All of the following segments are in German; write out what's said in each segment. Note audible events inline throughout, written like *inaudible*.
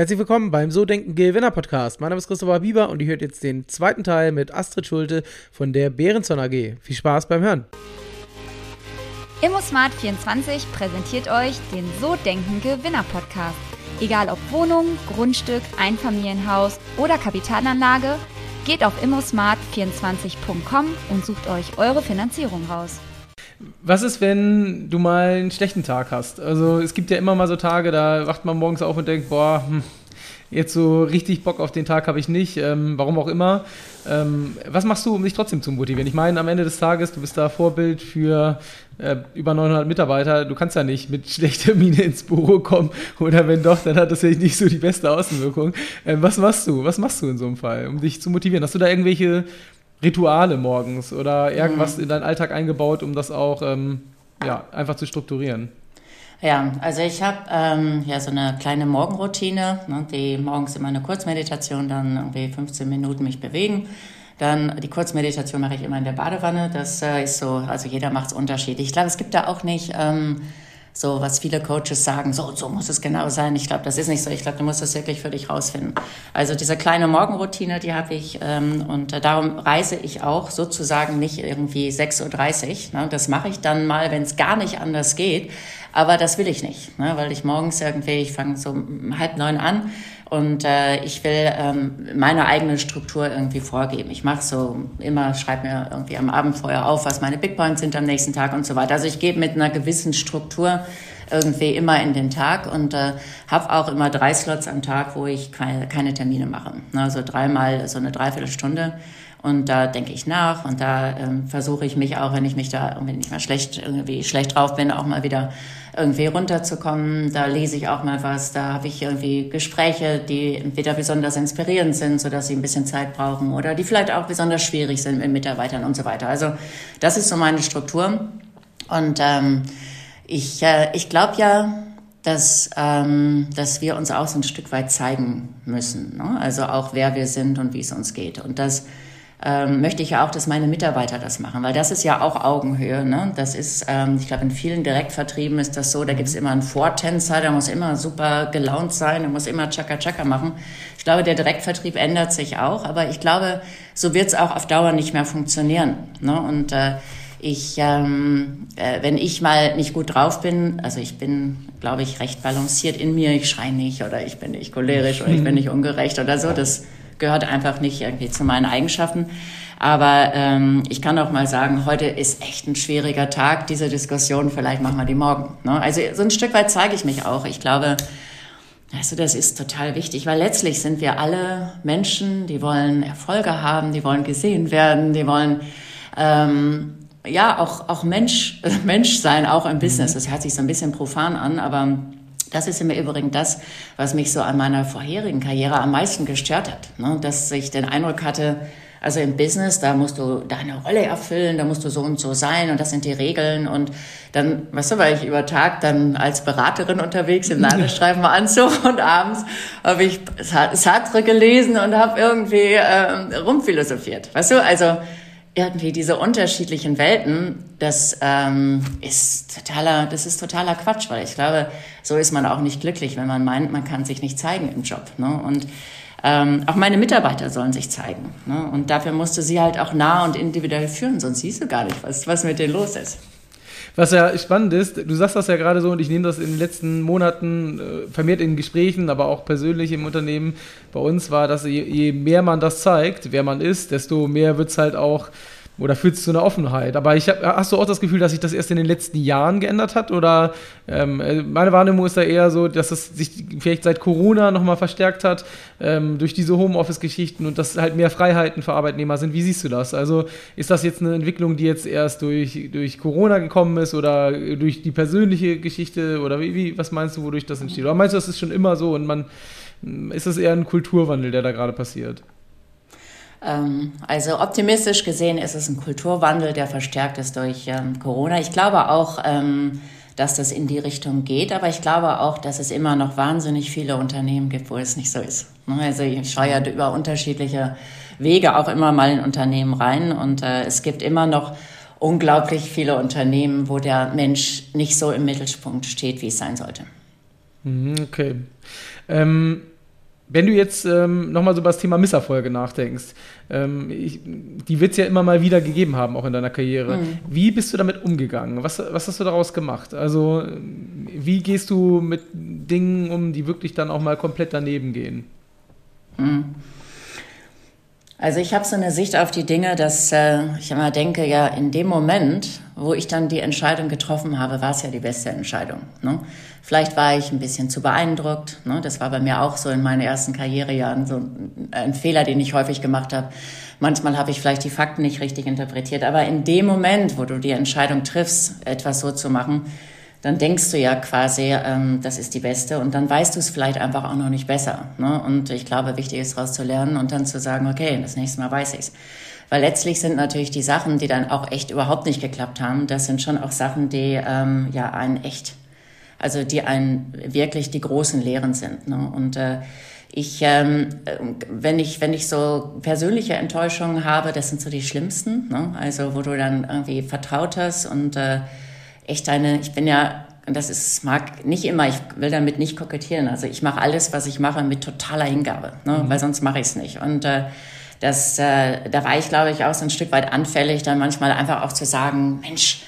Herzlich willkommen beim So Denken Gewinner Podcast. Mein Name ist Christopher Bieber und ihr hört jetzt den zweiten Teil mit Astrid Schulte von der Behrenzon AG. Viel Spaß beim Hören. ImmoSmart24 präsentiert euch den So Denken Gewinner Podcast. Egal ob Wohnung, Grundstück, Einfamilienhaus oder Kapitalanlage, geht auf immosmart24.com und sucht euch eure Finanzierung raus. Was ist, wenn du mal einen schlechten Tag hast? Also es gibt ja immer mal so Tage, da wacht man morgens auf und denkt, boah, hm, jetzt so richtig Bock auf den Tag habe ich nicht, ähm, warum auch immer. Ähm, was machst du, um dich trotzdem zu motivieren? Ich meine, am Ende des Tages, du bist da Vorbild für äh, über 900 Mitarbeiter. Du kannst ja nicht mit *laughs* schlechter Miene ins Büro kommen oder wenn doch, dann hat das ja nicht so die beste Außenwirkung. Ähm, was machst du? Was machst du in so einem Fall, um dich zu motivieren? Hast du da irgendwelche Rituale morgens oder irgendwas mhm. in deinen Alltag eingebaut, um das auch ähm, ja, einfach zu strukturieren? Ja, also ich habe ähm, ja so eine kleine Morgenroutine, ne, die morgens immer eine Kurzmeditation, dann irgendwie 15 Minuten mich bewegen. Dann die Kurzmeditation mache ich immer in der Badewanne. Das äh, ist so, also jeder macht es unterschiedlich. Ich glaube, es gibt da auch nicht ähm, so, was viele Coaches sagen, so so muss es genau sein. Ich glaube, das ist nicht so. Ich glaube, du musst das wirklich für dich rausfinden. Also diese kleine Morgenroutine, die habe ich ähm, und äh, darum reise ich auch sozusagen nicht irgendwie 6.30 Uhr. Ne? Das mache ich dann mal, wenn es gar nicht anders geht. Aber das will ich nicht, ne? weil ich morgens irgendwie, ich fange so halb neun an und äh, ich will ähm, meine eigene Struktur irgendwie vorgeben. Ich mache so immer, schreibe mir irgendwie am Abend vorher auf, was meine Big Points sind am nächsten Tag und so weiter. Also ich gebe mit einer gewissen Struktur irgendwie immer in den Tag und äh, habe auch immer drei Slots am Tag, wo ich keine, keine Termine mache. Also dreimal so eine Dreiviertelstunde. Und da denke ich nach und da ähm, versuche ich mich auch, wenn ich mich da irgendwie nicht mal schlecht, irgendwie schlecht drauf bin, auch mal wieder irgendwie runterzukommen. Da lese ich auch mal was, da habe ich irgendwie Gespräche, die entweder besonders inspirierend sind, sodass sie ein bisschen Zeit brauchen oder die vielleicht auch besonders schwierig sind mit Mitarbeitern und so weiter. Also das ist so meine Struktur. Und ähm, ich, äh, ich glaube ja, dass, ähm, dass wir uns auch so ein Stück weit zeigen müssen. Ne? Also auch wer wir sind und wie es uns geht. Und das ähm, möchte ich ja auch, dass meine Mitarbeiter das machen, weil das ist ja auch Augenhöhe. Ne? Das ist, ähm, ich glaube, in vielen Direktvertrieben ist das so, da gibt es immer einen Vortänzer, der muss immer super gelaunt sein, der muss immer Chaka-Chaka machen. Ich glaube, der Direktvertrieb ändert sich auch, aber ich glaube, so wird es auch auf Dauer nicht mehr funktionieren. Ne? Und äh, ich, ähm, äh, wenn ich mal nicht gut drauf bin, also ich bin, glaube ich, recht balanciert in mir, ich schreie nicht oder ich bin nicht cholerisch oder ich bin *laughs* nicht ungerecht oder so, das gehört einfach nicht irgendwie zu meinen Eigenschaften. Aber ähm, ich kann auch mal sagen, heute ist echt ein schwieriger Tag, diese Diskussion, vielleicht machen wir die morgen. Ne? Also so ein Stück weit zeige ich mich auch. Ich glaube, also das ist total wichtig, weil letztlich sind wir alle Menschen, die wollen Erfolge haben, die wollen gesehen werden, die wollen ähm, ja auch, auch Mensch, *laughs* Mensch sein, auch im Business. Mhm. Das hört sich so ein bisschen profan an, aber das ist im Übrigen das, was mich so an meiner vorherigen Karriere am meisten gestört hat. Ne? Dass ich den Eindruck hatte, also im Business, da musst du deine Rolle erfüllen, da musst du so und so sein und das sind die Regeln. Und dann, weißt du, weil ich über Tag dann als Beraterin unterwegs im Landesstreifen war *laughs* Anzug und abends habe ich Sartre gelesen und habe irgendwie äh, rumphilosophiert. Weißt du, also irgendwie diese unterschiedlichen Welten, das ähm, ist totaler, das ist totaler Quatsch, weil ich glaube, so ist man auch nicht glücklich, wenn man meint, man kann sich nicht zeigen im Job. Ne? Und ähm, auch meine Mitarbeiter sollen sich zeigen. Ne? Und dafür musst du sie halt auch nah und individuell führen, sonst siehst du gar nicht, was, was mit denen los ist. Was ja spannend ist, du sagst das ja gerade so und ich nehme das in den letzten Monaten äh, vermehrt in Gesprächen, aber auch persönlich im Unternehmen. Bei uns war, dass je, je mehr man das zeigt, wer man ist, desto mehr wird es halt auch oder führt es zu einer Offenheit? Aber ich hab, hast du auch das Gefühl, dass sich das erst in den letzten Jahren geändert hat? Oder ähm, äh, meine Wahrnehmung ist da eher so, dass es sich vielleicht seit Corona nochmal verstärkt hat ähm, durch diese Homeoffice-Geschichten und dass halt mehr Freiheiten für Arbeitnehmer sind. Wie siehst du das? Also ist das jetzt eine Entwicklung, die jetzt erst durch, durch Corona gekommen ist oder durch die persönliche Geschichte? Oder wie, wie, was meinst du, wodurch das entsteht? Oder meinst du, das ist schon immer so und man ist das eher ein Kulturwandel, der da gerade passiert? Ähm, also optimistisch gesehen ist es ein Kulturwandel, der verstärkt ist durch ähm, Corona. Ich glaube auch, ähm, dass das in die Richtung geht, aber ich glaube auch, dass es immer noch wahnsinnig viele Unternehmen gibt, wo es nicht so ist. Ne, also ich schaue ja über unterschiedliche Wege auch immer mal in Unternehmen rein und äh, es gibt immer noch unglaublich viele Unternehmen, wo der Mensch nicht so im Mittelpunkt steht, wie es sein sollte. Mhm, okay. Ähm wenn du jetzt ähm, nochmal so über das Thema Misserfolge nachdenkst, ähm, ich, die wird es ja immer mal wieder gegeben haben, auch in deiner Karriere. Mhm. Wie bist du damit umgegangen? Was, was hast du daraus gemacht? Also, wie gehst du mit Dingen um, die wirklich dann auch mal komplett daneben gehen? Mhm. Also ich habe so eine Sicht auf die Dinge, dass äh, ich immer denke, ja, in dem Moment, wo ich dann die Entscheidung getroffen habe, war es ja die beste Entscheidung. Ne? Vielleicht war ich ein bisschen zu beeindruckt. Ne? Das war bei mir auch so in meinen ersten Karrierejahren so ein Fehler, den ich häufig gemacht habe. Manchmal habe ich vielleicht die Fakten nicht richtig interpretiert. Aber in dem Moment, wo du die Entscheidung triffst, etwas so zu machen, dann denkst du ja quasi, ähm, das ist die beste und dann weißt du es vielleicht einfach auch noch nicht besser. Ne? Und ich glaube, wichtig ist daraus zu lernen und dann zu sagen, okay, das nächste Mal weiß ich's. Weil letztlich sind natürlich die Sachen, die dann auch echt überhaupt nicht geklappt haben, das sind schon auch Sachen, die ähm, ja einen echt, also die einen wirklich die großen Lehren sind. Ne? Und äh, ich, ähm, wenn ich, wenn ich so persönliche Enttäuschungen habe, das sind so die schlimmsten. Ne? Also wo du dann irgendwie vertraut hast und äh, echt eine, ich bin ja, und das ist, mag nicht immer, ich will damit nicht kokettieren. Also ich mache alles, was ich mache, mit totaler Hingabe, ne? Mhm. weil sonst mache ich es nicht. Und äh, das, äh, da war ich, glaube ich, auch so ein Stück weit anfällig, dann manchmal einfach auch zu sagen, Mensch,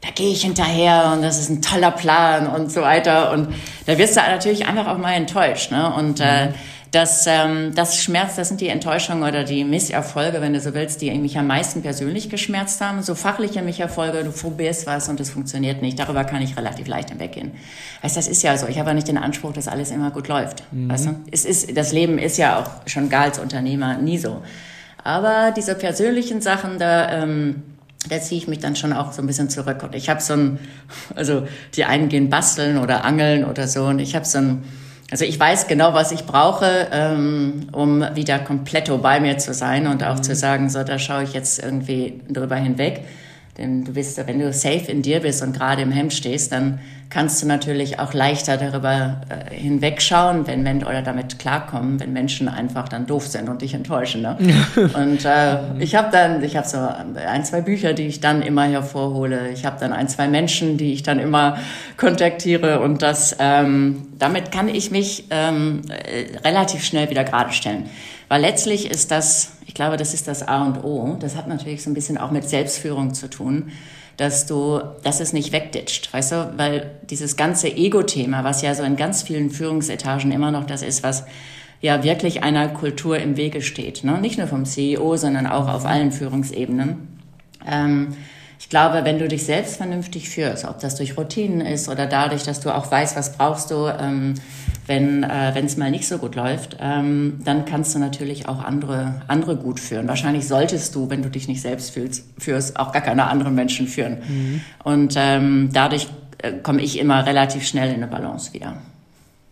da gehe ich hinterher und das ist ein toller Plan und so weiter. Und da wirst du natürlich einfach auch mal enttäuscht. Ne? Und äh, mhm das, ähm, das Schmerz, das sind die Enttäuschungen oder die Misserfolge, wenn du so willst, die mich am meisten persönlich geschmerzt haben. So fachliche Misserfolge, du probierst was und es funktioniert nicht. Darüber kann ich relativ leicht hinweggehen. Weißt, das ist ja so. Ich habe ja nicht den Anspruch, dass alles immer gut läuft. Mhm. Weißt du? es ist, das Leben ist ja auch schon gar als Unternehmer nie so. Aber diese persönlichen Sachen, da, ähm, da ziehe ich mich dann schon auch so ein bisschen zurück. Und ich habe so ein, also die einen gehen basteln oder angeln oder so. Und ich habe so ein, also ich weiß genau, was ich brauche, ähm, um wieder kompletto bei mir zu sein und auch mhm. zu sagen, so, da schaue ich jetzt irgendwie drüber hinweg. Denn du bist, wenn du safe in dir bist und gerade im Hemd stehst, dann kannst du natürlich auch leichter darüber äh, hinwegschauen, wenn Menschen oder damit klarkommen, wenn Menschen einfach dann doof sind und dich enttäuschen. Ne? *laughs* und äh, ich habe dann, ich habe so ein, zwei Bücher, die ich dann immer hervorhole. Ich habe dann ein, zwei Menschen, die ich dann immer kontaktiere und das, ähm, damit kann ich mich ähm, äh, relativ schnell wieder gerade stellen. Weil letztlich ist das, ich glaube, das ist das A und O. Das hat natürlich so ein bisschen auch mit Selbstführung zu tun, dass du, dass es nicht wegditscht, weißt du, weil dieses ganze Ego-Thema, was ja so in ganz vielen Führungsetagen immer noch das ist, was ja wirklich einer Kultur im Wege steht, ne? nicht nur vom CEO, sondern auch auf allen Führungsebenen. Ähm, ich glaube, wenn du dich selbst vernünftig führst, ob das durch Routinen ist oder dadurch, dass du auch weißt, was brauchst du, ähm, wenn äh, es mal nicht so gut läuft, ähm, dann kannst du natürlich auch andere andere gut führen. Wahrscheinlich solltest du, wenn du dich nicht selbst fühlst, führst, auch gar keine anderen Menschen führen. Mhm. Und ähm, dadurch äh, komme ich immer relativ schnell in eine Balance wieder.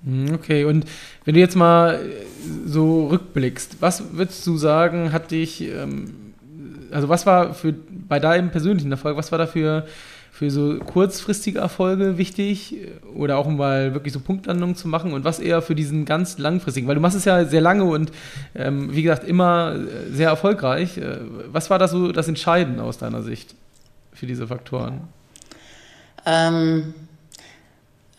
Mhm, okay, und wenn du jetzt mal äh, so rückblickst, was würdest du sagen, hat dich, ähm, also was war für bei deinem persönlichen Erfolg, was war dafür für so kurzfristige Erfolge wichtig oder auch um mal wirklich so Punktlandungen zu machen und was eher für diesen ganz langfristigen, weil du machst es ja sehr lange und ähm, wie gesagt immer sehr erfolgreich. Äh, was war das so das Entscheidende aus deiner Sicht für diese Faktoren? Ähm,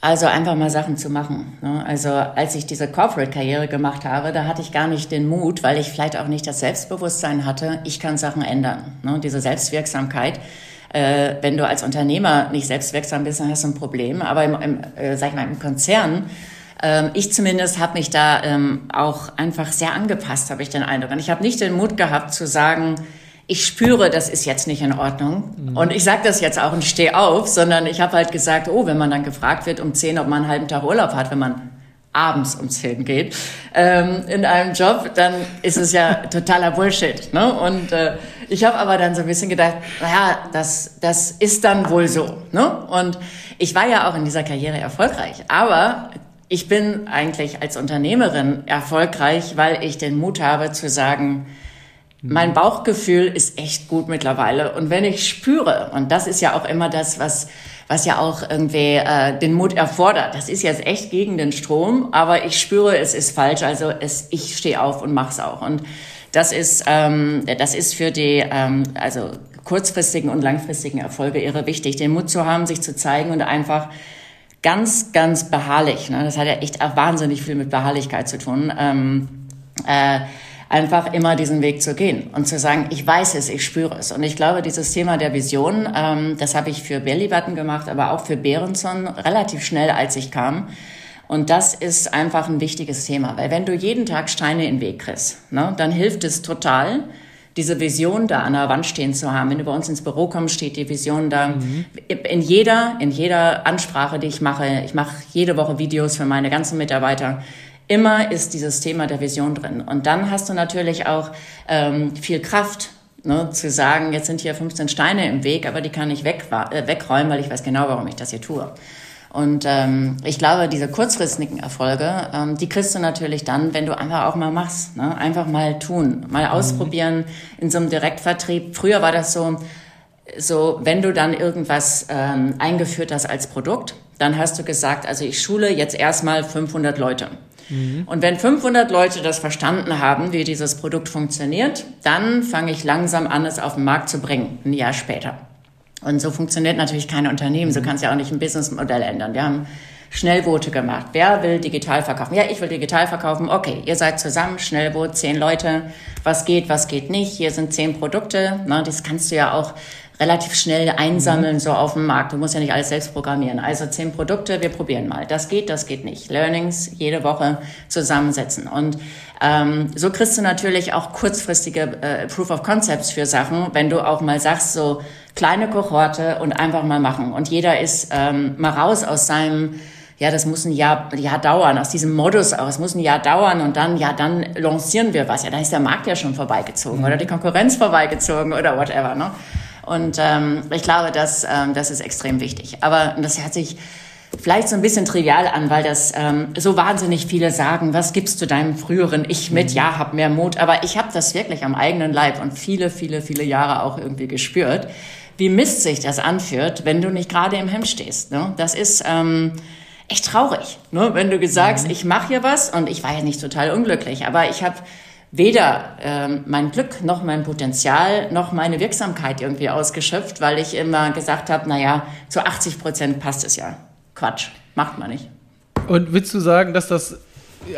also einfach mal Sachen zu machen. Ne? Also als ich diese Corporate-Karriere gemacht habe, da hatte ich gar nicht den Mut, weil ich vielleicht auch nicht das Selbstbewusstsein hatte, ich kann Sachen ändern. Ne? Diese Selbstwirksamkeit äh, wenn du als Unternehmer nicht selbstwirksam bist, dann hast du ein Problem. Aber im, im äh, sag ich mal, im Konzern, ähm, ich zumindest habe mich da ähm, auch einfach sehr angepasst, habe ich den Eindruck. Und ich habe nicht den Mut gehabt zu sagen, ich spüre, das ist jetzt nicht in Ordnung. Mhm. Und ich sage das jetzt auch und stehe auf, sondern ich habe halt gesagt, oh, wenn man dann gefragt wird um zehn, ob man einen halben Tag Urlaub hat, wenn man abends um zehn geht, ähm, in einem Job, dann ist es ja *laughs* totaler Bullshit. Ne? Und äh, ich habe aber dann so ein bisschen gedacht, naja, das, das ist dann wohl so. Ne? Und ich war ja auch in dieser Karriere erfolgreich, aber ich bin eigentlich als Unternehmerin erfolgreich, weil ich den Mut habe zu sagen, mein Bauchgefühl ist echt gut mittlerweile. Und wenn ich spüre, und das ist ja auch immer das, was was ja auch irgendwie äh, den Mut erfordert. Das ist jetzt echt gegen den Strom, aber ich spüre, es ist falsch. Also es, ich stehe auf und mach's auch. Und das ist, ähm, das ist für die, ähm, also kurzfristigen und langfristigen Erfolge irre wichtig, den Mut zu haben, sich zu zeigen und einfach ganz, ganz beharrlich. Ne? Das hat ja echt auch wahnsinnig viel mit Beharrlichkeit zu tun. Ähm, äh, einfach immer diesen Weg zu gehen und zu sagen, ich weiß es, ich spüre es. Und ich glaube, dieses Thema der Vision, ähm, das habe ich für Bellybutton gemacht, aber auch für Behrenson relativ schnell, als ich kam. Und das ist einfach ein wichtiges Thema, weil wenn du jeden Tag Steine in den Weg kriegst, ne, dann hilft es total, diese Vision da an der Wand stehen zu haben. Wenn du bei uns ins Büro kommst, steht die Vision da. Mhm. In jeder, in jeder Ansprache, die ich mache, ich mache jede Woche Videos für meine ganzen Mitarbeiter, Immer ist dieses Thema der Vision drin. Und dann hast du natürlich auch ähm, viel Kraft, ne, zu sagen, jetzt sind hier 15 Steine im Weg, aber die kann ich weg, äh, wegräumen, weil ich weiß genau, warum ich das hier tue. Und ähm, ich glaube, diese kurzfristigen Erfolge, ähm, die kriegst du natürlich dann, wenn du einfach auch mal machst. Ne? Einfach mal tun, mal mhm. ausprobieren in so einem Direktvertrieb. Früher war das so, so wenn du dann irgendwas ähm, eingeführt hast als Produkt, dann hast du gesagt, also ich schule jetzt erstmal 500 Leute. Mhm. Und wenn 500 Leute das verstanden haben, wie dieses Produkt funktioniert, dann fange ich langsam an, es auf den Markt zu bringen, ein Jahr später. Und so funktioniert natürlich kein Unternehmen. So mhm. kannst du ja auch nicht ein Businessmodell ändern. Wir haben Schnellboote gemacht. Wer will digital verkaufen? Ja, ich will digital verkaufen. Okay, ihr seid zusammen, Schnellboot, zehn Leute. Was geht, was geht nicht? Hier sind zehn Produkte. Na, das kannst du ja auch relativ schnell einsammeln, mhm. so auf dem Markt. Du musst ja nicht alles selbst programmieren. Also zehn Produkte, wir probieren mal. Das geht, das geht nicht. Learnings jede Woche zusammensetzen. Und ähm, so kriegst du natürlich auch kurzfristige äh, Proof of Concepts für Sachen, wenn du auch mal sagst, so kleine Kohorte und einfach mal machen. Und jeder ist ähm, mal raus aus seinem ja, das muss ein Jahr, Jahr dauern, aus diesem Modus auch, es muss ein Jahr dauern und dann, ja, dann lancieren wir was. Ja, dann ist der Markt ja schon vorbeigezogen mhm. oder die Konkurrenz vorbeigezogen oder whatever, ne? Und ähm, ich glaube, das, ähm, das ist extrem wichtig. Aber das hört sich vielleicht so ein bisschen trivial an, weil das ähm, so wahnsinnig viele sagen, was gibst du deinem früheren Ich mit? Mhm. Ja, hab mehr Mut. Aber ich habe das wirklich am eigenen Leib und viele, viele, viele Jahre auch irgendwie gespürt, wie Mist sich das anführt, wenn du nicht gerade im Hemd stehst. Ne? Das ist... Ähm, echt traurig, ne? wenn du sagst, mhm. ich mache hier was und ich war ja nicht total unglücklich, aber ich habe weder ähm, mein Glück noch mein Potenzial noch meine Wirksamkeit irgendwie ausgeschöpft, weil ich immer gesagt habe, naja, zu 80 Prozent passt es ja. Quatsch, macht man nicht. Und willst du sagen, dass das,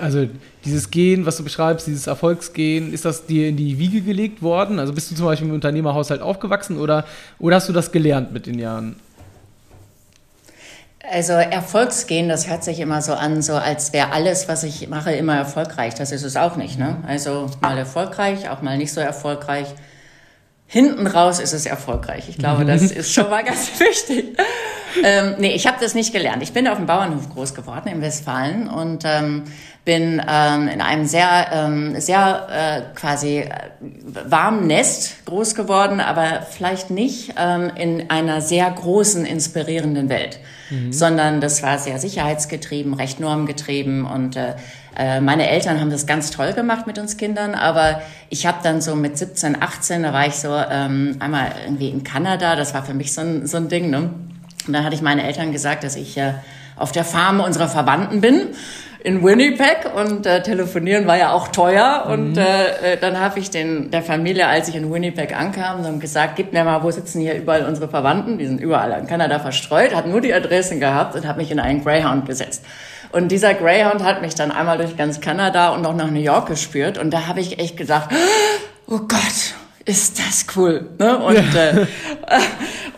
also dieses Gehen, was du beschreibst, dieses Erfolgsgehen, ist das dir in die Wiege gelegt worden? Also bist du zum Beispiel im Unternehmerhaushalt aufgewachsen oder, oder hast du das gelernt mit den Jahren? Also Erfolgsgehen, das hört sich immer so an, so als wäre alles, was ich mache, immer erfolgreich. Das ist es auch nicht. Ne? Also mal erfolgreich, auch mal nicht so erfolgreich. Hinten raus ist es erfolgreich. Ich glaube, das *laughs* ist schon mal ganz wichtig. Ähm, nee, ich habe das nicht gelernt. Ich bin auf dem Bauernhof groß geworden in Westfalen und ähm, bin ähm, in einem sehr, ähm, sehr äh, quasi äh, warmen Nest groß geworden, aber vielleicht nicht ähm, in einer sehr großen, inspirierenden Welt, mhm. sondern das war sehr sicherheitsgetrieben, recht normgetrieben und äh, äh, meine Eltern haben das ganz toll gemacht mit uns Kindern, aber ich habe dann so mit 17, 18, da war ich so ähm, einmal irgendwie in Kanada, das war für mich so ein, so ein Ding, ne? Und dann hatte ich meinen Eltern gesagt, dass ich äh, auf der Farm unserer Verwandten bin in Winnipeg und äh, telefonieren war ja auch teuer. Mhm. Und äh, äh, dann habe ich den der Familie, als ich in Winnipeg ankam, dann gesagt, gib mir mal, wo sitzen hier überall unsere Verwandten? Die sind überall in Kanada verstreut, hat nur die Adressen gehabt und habe mich in einen Greyhound gesetzt. Und dieser Greyhound hat mich dann einmal durch ganz Kanada und auch nach New York gespürt. Und da habe ich echt gedacht, oh Gott, ist das cool. Ne? Und, ja. äh,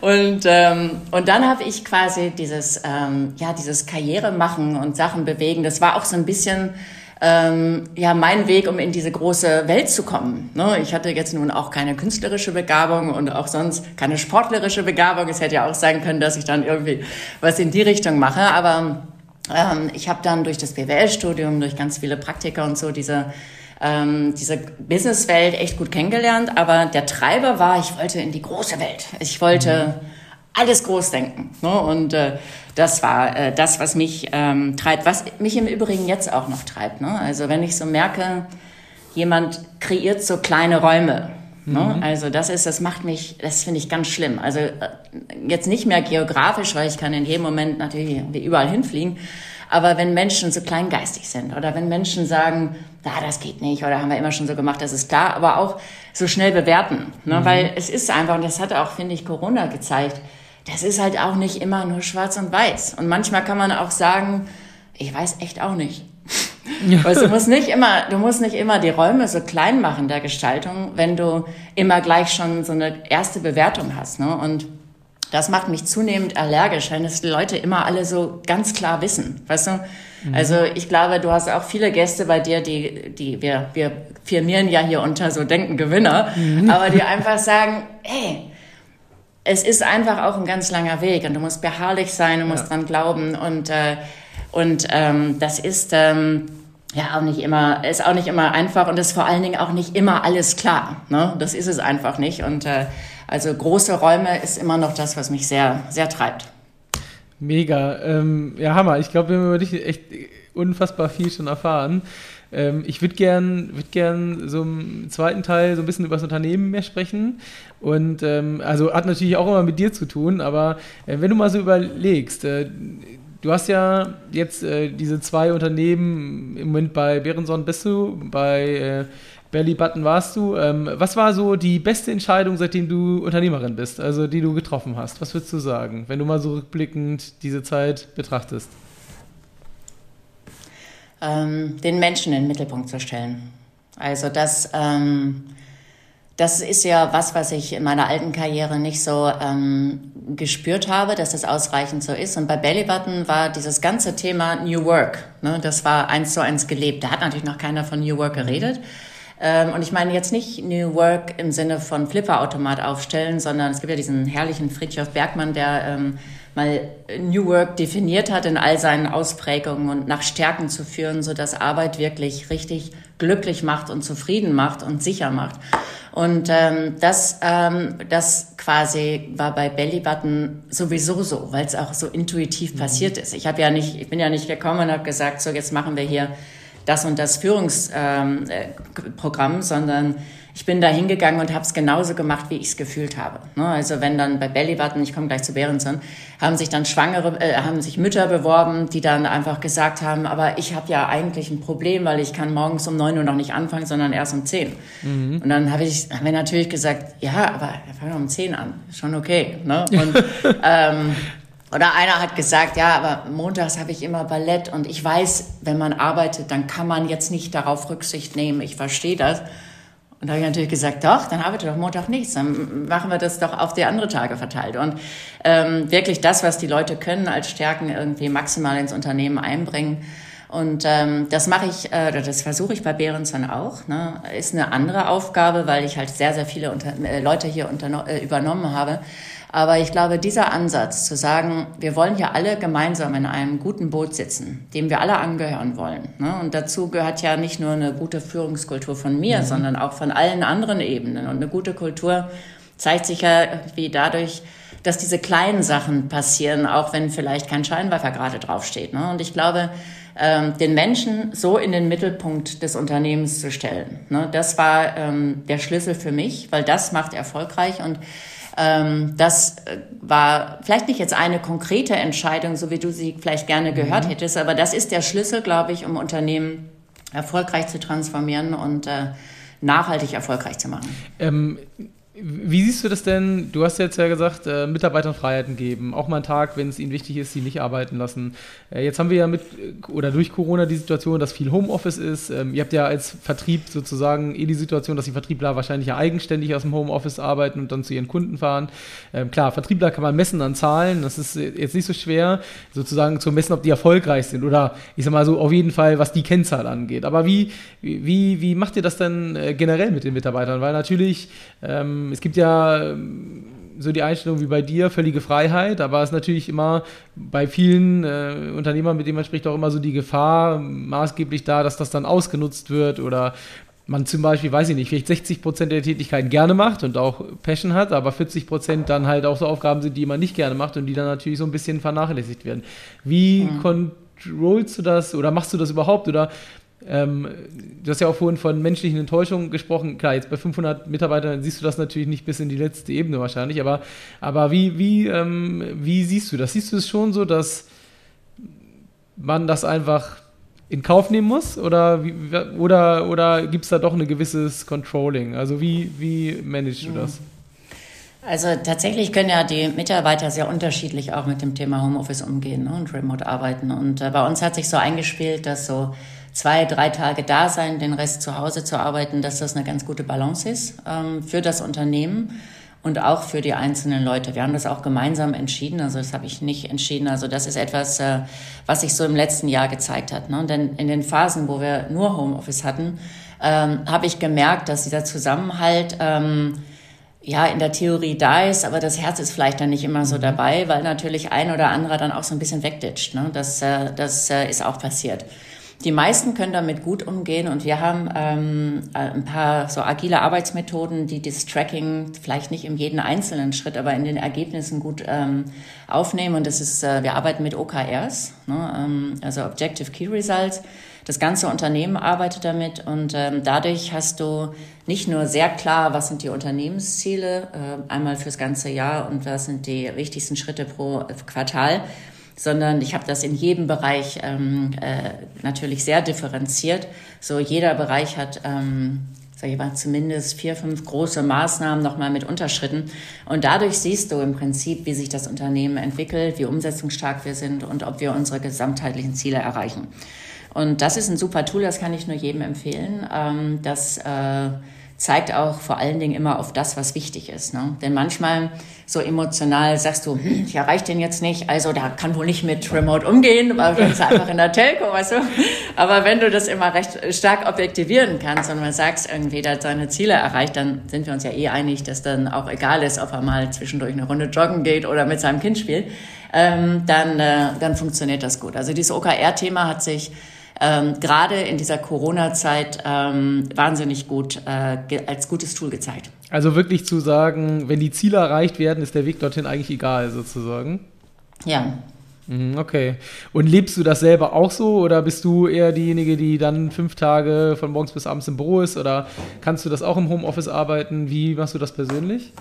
*laughs* und, ähm, und dann habe ich quasi dieses, ähm, ja, dieses Karriere machen und Sachen bewegen. Das war auch so ein bisschen ähm, ja mein Weg, um in diese große Welt zu kommen. Ne? Ich hatte jetzt nun auch keine künstlerische Begabung und auch sonst keine sportlerische Begabung. Es hätte ja auch sein können, dass ich dann irgendwie was in die Richtung mache. Aber ähm, ich habe dann durch das BWL-Studium, durch ganz viele Praktika und so diese ähm, diese Businesswelt echt gut kennengelernt, aber der Treiber war, ich wollte in die große Welt. Ich wollte mhm. alles groß denken. Ne? Und äh, das war äh, das, was mich ähm, treibt, was mich im Übrigen jetzt auch noch treibt. Ne? Also wenn ich so merke, jemand kreiert so kleine Räume. Ne? Mhm. Also das ist, das macht mich, das finde ich ganz schlimm. Also äh, jetzt nicht mehr geografisch, weil ich kann in jedem Moment natürlich überall hinfliegen, aber wenn Menschen so kleingeistig sind oder wenn Menschen sagen, na, das geht nicht oder haben wir immer schon so gemacht, das ist klar, aber auch so schnell bewerten. Ne? Mhm. Weil es ist einfach, und das hat auch, finde ich, Corona gezeigt, das ist halt auch nicht immer nur schwarz und weiß. Und manchmal kann man auch sagen, ich weiß echt auch nicht. *laughs* Ja. Du musst nicht immer, du musst nicht immer die Räume so klein machen der Gestaltung, wenn du immer gleich schon so eine erste Bewertung hast. Ne? Und das macht mich zunehmend allergisch, wenn es die Leute immer alle so ganz klar wissen. Weißt du? Mhm. Also ich glaube, du hast auch viele Gäste bei dir, die, die wir, wir firmieren ja hier unter so Denken Gewinner, mhm. aber die *laughs* einfach sagen, hey, es ist einfach auch ein ganz langer Weg und du musst beharrlich sein, du musst ja. dran glauben und äh, und ähm, das ist ähm, ja auch nicht immer ist auch nicht immer einfach und ist vor allen Dingen auch nicht immer alles klar. Ne? Das ist es einfach nicht und äh, also große Räume ist immer noch das, was mich sehr sehr treibt. Mega, ähm, ja Hammer. Ich glaube, wir haben über dich echt unfassbar viel schon erfahren. Ähm, ich würde gern, würd gern so im zweiten Teil so ein bisschen über das Unternehmen mehr sprechen. Und ähm, also hat natürlich auch immer mit dir zu tun, aber äh, wenn du mal so überlegst, äh, du hast ja jetzt äh, diese zwei Unternehmen, im Moment bei Behrenson bist du, bei äh, Belly Button warst du. Ähm, was war so die beste Entscheidung, seitdem du Unternehmerin bist, also die du getroffen hast? Was würdest du sagen, wenn du mal so rückblickend diese Zeit betrachtest? ähm, den Menschen in den Mittelpunkt zu stellen. Also das, ähm, das ist ja was, was ich in meiner alten Karriere nicht so ähm, gespürt habe, dass das ausreichend so ist. Und bei Bellybutton war dieses ganze Thema New Work, ne, das war eins zu eins gelebt. Da hat natürlich noch keiner von New Work geredet. Ähm, und ich meine jetzt nicht New Work im Sinne von Flipperautomat aufstellen, sondern es gibt ja diesen herrlichen Friedhof Bergmann, der ähm, mal New Work definiert hat in all seinen Ausprägungen und nach Stärken zu führen, so dass Arbeit wirklich richtig glücklich macht und zufrieden macht und sicher macht. Und ähm, das, ähm, das quasi war bei Bellybutton sowieso so, weil es auch so intuitiv mhm. passiert ist. Ich habe ja nicht, ich bin ja nicht gekommen und habe gesagt, so jetzt machen wir hier das und das Führungsprogramm, ähm, äh, sondern ich bin da hingegangen und habe es genauso gemacht, wie ich es gefühlt habe. Ne? Also wenn dann bei Bellybutton, ich komme gleich zu Behrenson, haben sich dann Schwangere, äh, haben sich Mütter beworben, die dann einfach gesagt haben, aber ich habe ja eigentlich ein Problem, weil ich kann morgens um neun Uhr noch nicht anfangen, sondern erst um zehn. Mhm. Und dann habe ich hab mir natürlich gesagt, ja, aber fangen wir um zehn an, schon okay. Ne? Und *laughs* ähm, oder einer hat gesagt, ja, aber montags habe ich immer Ballett und ich weiß, wenn man arbeitet, dann kann man jetzt nicht darauf Rücksicht nehmen. Ich verstehe das. Und da habe ich natürlich gesagt, doch, dann arbeite doch Montag nichts, dann machen wir das doch auf die andere Tage verteilt. Und ähm, wirklich das, was die Leute können, als Stärken irgendwie maximal ins Unternehmen einbringen. Und ähm, das mache ich, äh, das versuche ich bei Behrenson auch. Ne? Ist eine andere Aufgabe, weil ich halt sehr, sehr viele unter, äh, Leute hier unter, äh, übernommen habe. Aber ich glaube, dieser Ansatz zu sagen, wir wollen hier alle gemeinsam in einem guten Boot sitzen, dem wir alle angehören wollen. Ne? Und dazu gehört ja nicht nur eine gute Führungskultur von mir, mhm. sondern auch von allen anderen Ebenen. Und eine gute Kultur zeigt sich ja wie dadurch, dass diese kleinen Sachen passieren, auch wenn vielleicht kein Scheinwerfer gerade draufsteht. Ne? Und ich glaube, ähm, den Menschen so in den Mittelpunkt des Unternehmens zu stellen, ne? das war ähm, der Schlüssel für mich, weil das macht erfolgreich und das äh, war vielleicht nicht jetzt eine konkrete Entscheidung, so wie du sie vielleicht gerne gehört mhm. hättest, aber das ist der Schlüssel, glaube ich, um Unternehmen erfolgreich zu transformieren und äh, nachhaltig erfolgreich zu machen. Ähm, wie siehst du das denn? Du hast jetzt ja gesagt, äh, Mitarbeitern Freiheiten geben, auch mal einen Tag, wenn es ihnen wichtig ist, sie nicht arbeiten lassen. Äh, jetzt haben wir ja mit oder durch Corona die Situation, dass viel Homeoffice ist. Ähm, ihr habt ja als Vertrieb sozusagen eh die Situation, dass die Vertriebler wahrscheinlich ja eigenständig aus dem Homeoffice arbeiten und dann zu ihren Kunden fahren. Ähm, klar, Vertriebler kann man messen an Zahlen. Das ist jetzt nicht so schwer, sozusagen zu messen, ob die erfolgreich sind oder ich sag mal so auf jeden Fall, was die Kennzahl angeht. Aber wie, wie, wie macht ihr das denn äh, generell mit den Mitarbeitern? Weil natürlich ähm, es gibt ja ähm, so die Einstellung wie bei dir, völlige Freiheit, aber es ist natürlich immer bei vielen äh, Unternehmern, mit denen man spricht, auch immer so die Gefahr maßgeblich da, dass das dann ausgenutzt wird oder man zum Beispiel, weiß ich nicht, vielleicht 60 Prozent der Tätigkeiten gerne macht und auch Passion hat, aber 40 Prozent dann halt auch so Aufgaben sind, die man nicht gerne macht und die dann natürlich so ein bisschen vernachlässigt werden. Wie mhm. controlst du das oder machst du das überhaupt oder ähm, du hast ja auch vorhin von menschlichen Enttäuschungen gesprochen. Klar, jetzt bei 500 Mitarbeitern siehst du das natürlich nicht bis in die letzte Ebene wahrscheinlich, aber, aber wie, wie, ähm, wie siehst du das? Siehst du es schon so, dass man das einfach in Kauf nehmen muss oder, oder, oder gibt es da doch ein gewisses Controlling? Also wie, wie managst du das? Also tatsächlich können ja die Mitarbeiter sehr unterschiedlich auch mit dem Thema Homeoffice umgehen ne, und Remote arbeiten. Und äh, bei uns hat sich so eingespielt, dass so zwei, drei Tage da sein, den Rest zu Hause zu arbeiten, dass das eine ganz gute Balance ist ähm, für das Unternehmen und auch für die einzelnen Leute. Wir haben das auch gemeinsam entschieden, also das habe ich nicht entschieden. Also das ist etwas, äh, was sich so im letzten Jahr gezeigt hat. Ne? Denn in den Phasen, wo wir nur Homeoffice hatten, ähm, habe ich gemerkt, dass dieser Zusammenhalt ähm, ja in der Theorie da ist, aber das Herz ist vielleicht dann nicht immer so mhm. dabei, weil natürlich ein oder anderer dann auch so ein bisschen wegditscht. Ne? Das, äh, das äh, ist auch passiert. Die meisten können damit gut umgehen und wir haben ähm, äh, ein paar so agile Arbeitsmethoden, die das Tracking vielleicht nicht in jedem einzelnen Schritt, aber in den Ergebnissen gut ähm, aufnehmen. Und das ist, äh, wir arbeiten mit OKRs, ne, ähm, also Objective Key Results. Das ganze Unternehmen arbeitet damit und ähm, dadurch hast du nicht nur sehr klar, was sind die Unternehmensziele, äh, einmal fürs ganze Jahr und was sind die wichtigsten Schritte pro Quartal, sondern ich habe das in jedem Bereich ähm, äh, natürlich sehr differenziert. So jeder Bereich hat ähm, sag ich mal, zumindest vier, fünf große Maßnahmen nochmal mit Unterschritten. Und dadurch siehst du im Prinzip, wie sich das Unternehmen entwickelt, wie umsetzungsstark wir sind und ob wir unsere gesamtheitlichen Ziele erreichen. Und das ist ein super Tool, das kann ich nur jedem empfehlen. Ähm, das äh, zeigt auch vor allen Dingen immer auf das, was wichtig ist. Ne? Denn manchmal so emotional sagst du, hm, ich erreiche den jetzt nicht, also da kann wohl nicht mit Remote umgehen, weil wir sind einfach in der Telco, weißt du. Aber wenn du das immer recht stark objektivieren kannst und man sagst irgendwie, der hat seine Ziele erreicht, dann sind wir uns ja eh einig, dass dann auch egal ist, ob er mal zwischendurch eine Runde joggen geht oder mit seinem Kind spielt, ähm, dann, äh, dann funktioniert das gut. Also dieses OKR-Thema hat sich ähm, gerade in dieser Corona-Zeit ähm, wahnsinnig gut äh, als gutes Tool gezeigt. Also wirklich zu sagen, wenn die Ziele erreicht werden, ist der Weg dorthin eigentlich egal, sozusagen. Ja. Mhm, okay. Und lebst du das selber auch so oder bist du eher diejenige, die dann fünf Tage von morgens bis abends im Büro ist oder kannst du das auch im Homeoffice arbeiten? Wie machst du das persönlich?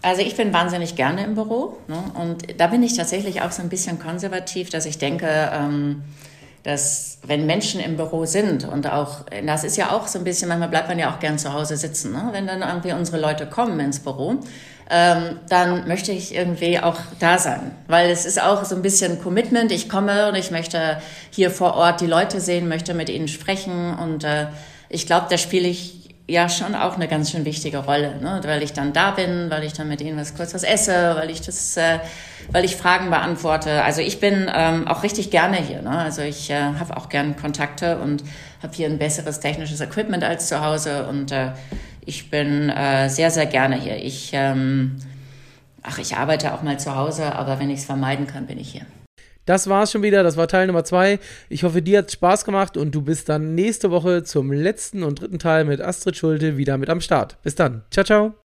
Also ich bin wahnsinnig gerne im Büro ne? und da bin ich tatsächlich auch so ein bisschen konservativ, dass ich denke, ähm, dass wenn Menschen im Büro sind und auch, das ist ja auch so ein bisschen, manchmal bleibt man ja auch gern zu Hause sitzen, ne? wenn dann irgendwie unsere Leute kommen ins Büro, ähm, dann möchte ich irgendwie auch da sein, weil es ist auch so ein bisschen Commitment. Ich komme und ich möchte hier vor Ort die Leute sehen, möchte mit ihnen sprechen und äh, ich glaube, da spiele ich ja schon auch eine ganz schön wichtige Rolle, ne? weil ich dann da bin, weil ich dann mit ihnen was kurz was esse, weil ich das, äh, weil ich Fragen beantworte. Also ich bin ähm, auch richtig gerne hier. Ne? Also ich äh, habe auch gerne Kontakte und habe hier ein besseres technisches Equipment als zu Hause und äh, ich bin äh, sehr sehr gerne hier. Ich ähm, ach ich arbeite auch mal zu Hause, aber wenn ich es vermeiden kann, bin ich hier. Das war's schon wieder. Das war Teil Nummer zwei. Ich hoffe, dir hat Spaß gemacht und du bist dann nächste Woche zum letzten und dritten Teil mit Astrid Schulte wieder mit am Start. Bis dann. Ciao, ciao.